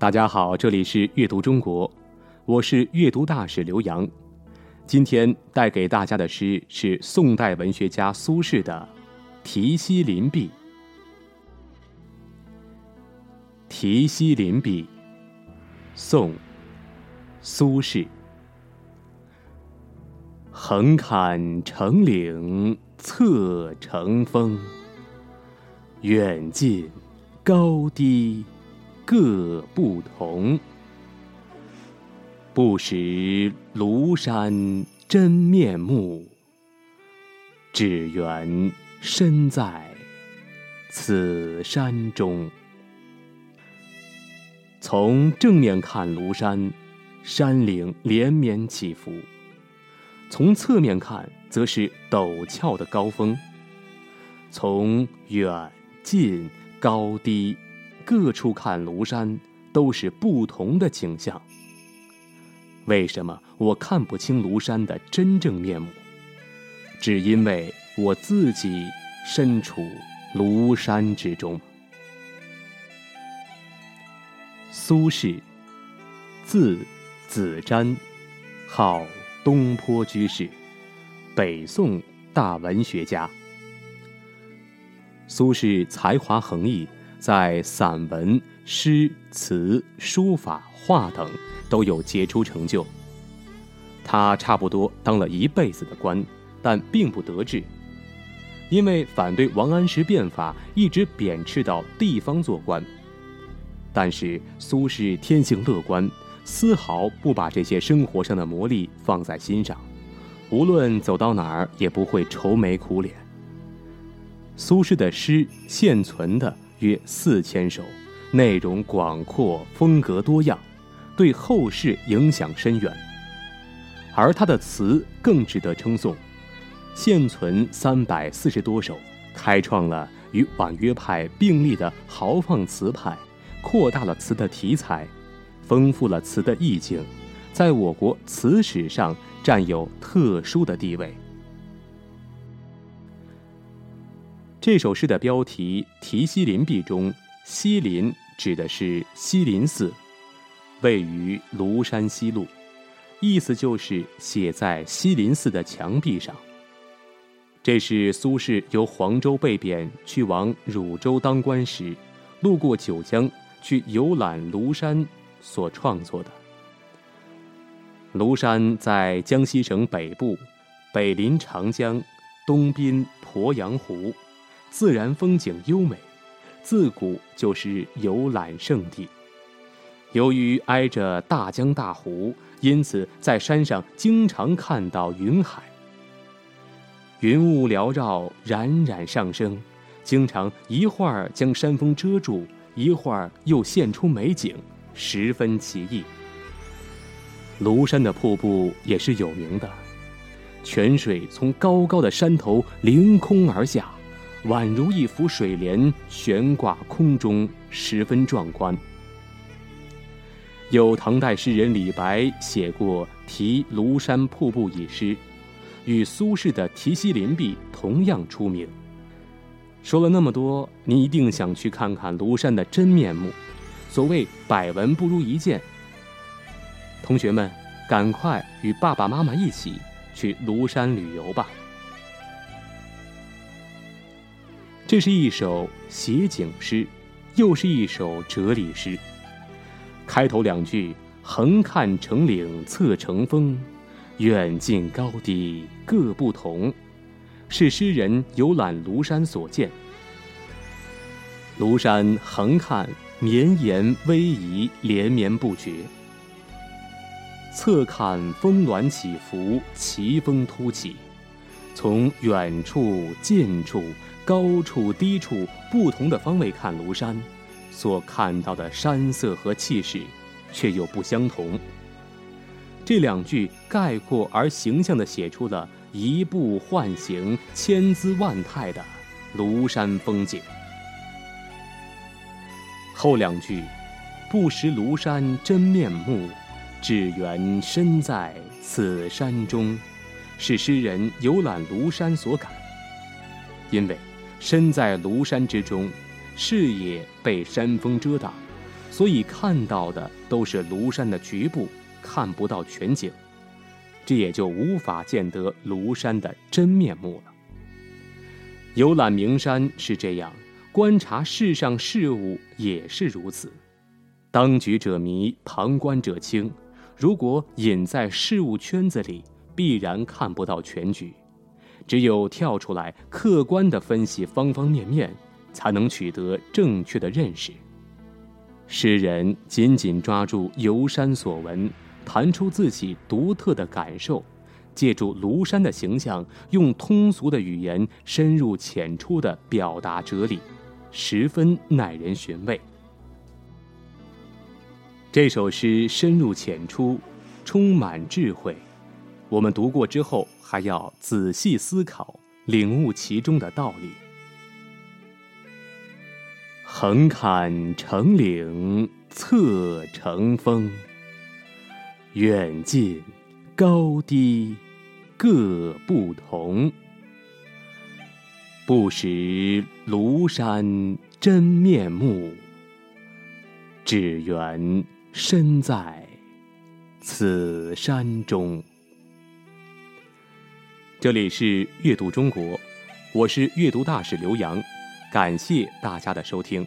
大家好，这里是阅读中国，我是阅读大使刘洋。今天带给大家的诗是宋代文学家苏轼的《题西林壁》。《题西林壁》，宋·苏轼。横看成岭侧成峰，远近高低。各不同，不识庐山真面目，只缘身在此山中。从正面看庐山，山岭连绵起伏；从侧面看，则是陡峭的高峰。从远近高低。各处看庐山，都是不同的景象。为什么我看不清庐山的真正面目？只因为我自己身处庐山之中。苏轼，字子瞻，号东坡居士，北宋大文学家。苏轼才华横溢。在散文、诗词、书法、画等都有杰出成就。他差不多当了一辈子的官，但并不得志，因为反对王安石变法，一直贬斥到地方做官。但是苏轼天性乐观，丝毫不把这些生活上的磨砺放在心上，无论走到哪儿也不会愁眉苦脸。苏轼的诗现存的。约四千首，内容广阔，风格多样，对后世影响深远。而他的词更值得称颂，现存三百四十多首，开创了与婉约派并立的豪放词派，扩大了词的题材，丰富了词的意境，在我国词史上占有特殊的地位。这首诗的标题《题西林壁》中，“西林”指的是西林寺，位于庐山西麓，意思就是写在西林寺的墙壁上。这是苏轼由黄州被贬去往汝州当官时，路过九江去游览庐山所创作的。庐山在江西省北部，北临长江，东濒鄱阳湖。自然风景优美，自古就是游览胜地。由于挨着大江大湖，因此在山上经常看到云海。云雾缭绕，冉冉上升，经常一会儿将山峰遮住，一会儿又现出美景，十分奇异。庐山的瀑布也是有名的，泉水从高高的山头凌空而下。宛如一幅水帘悬挂空中，十分壮观。有唐代诗人李白写过《题庐山瀑布》一诗，与苏轼的《题西林壁》同样出名。说了那么多，你一定想去看看庐山的真面目。所谓百闻不如一见，同学们，赶快与爸爸妈妈一起去庐山旅游吧。这是一首写景诗，又是一首哲理诗。开头两句“横看成岭侧成峰，远近高低各不同”，是诗人游览庐山所见。庐山横看绵延逶迤，连绵不绝；侧看峰峦起伏，奇峰突起。从远处、近处。高处、低处不同的方位看庐山，所看到的山色和气势，却又不相同。这两句概括而形象地写出了一步换形、千姿万态的庐山风景。后两句“不识庐山真面目，只缘身在此山中”，是诗人游览庐山所感，因为。身在庐山之中，视野被山峰遮挡，所以看到的都是庐山的局部，看不到全景，这也就无法见得庐山的真面目了。游览名山是这样，观察世上事物也是如此。当局者迷，旁观者清。如果隐在事物圈子里，必然看不到全局。只有跳出来，客观地分析方方面面，才能取得正确的认识。诗人紧紧抓住游山所闻，谈出自己独特的感受，借助庐山的形象，用通俗的语言深入浅出地表达哲理，十分耐人寻味。这首诗深入浅出，充满智慧。我们读过之后，还要仔细思考，领悟其中的道理。横看成岭侧成峰，远近高低各不同。不识庐山真面目，只缘。身在此山中。这里是阅读中国，我是阅读大使刘洋，感谢大家的收听。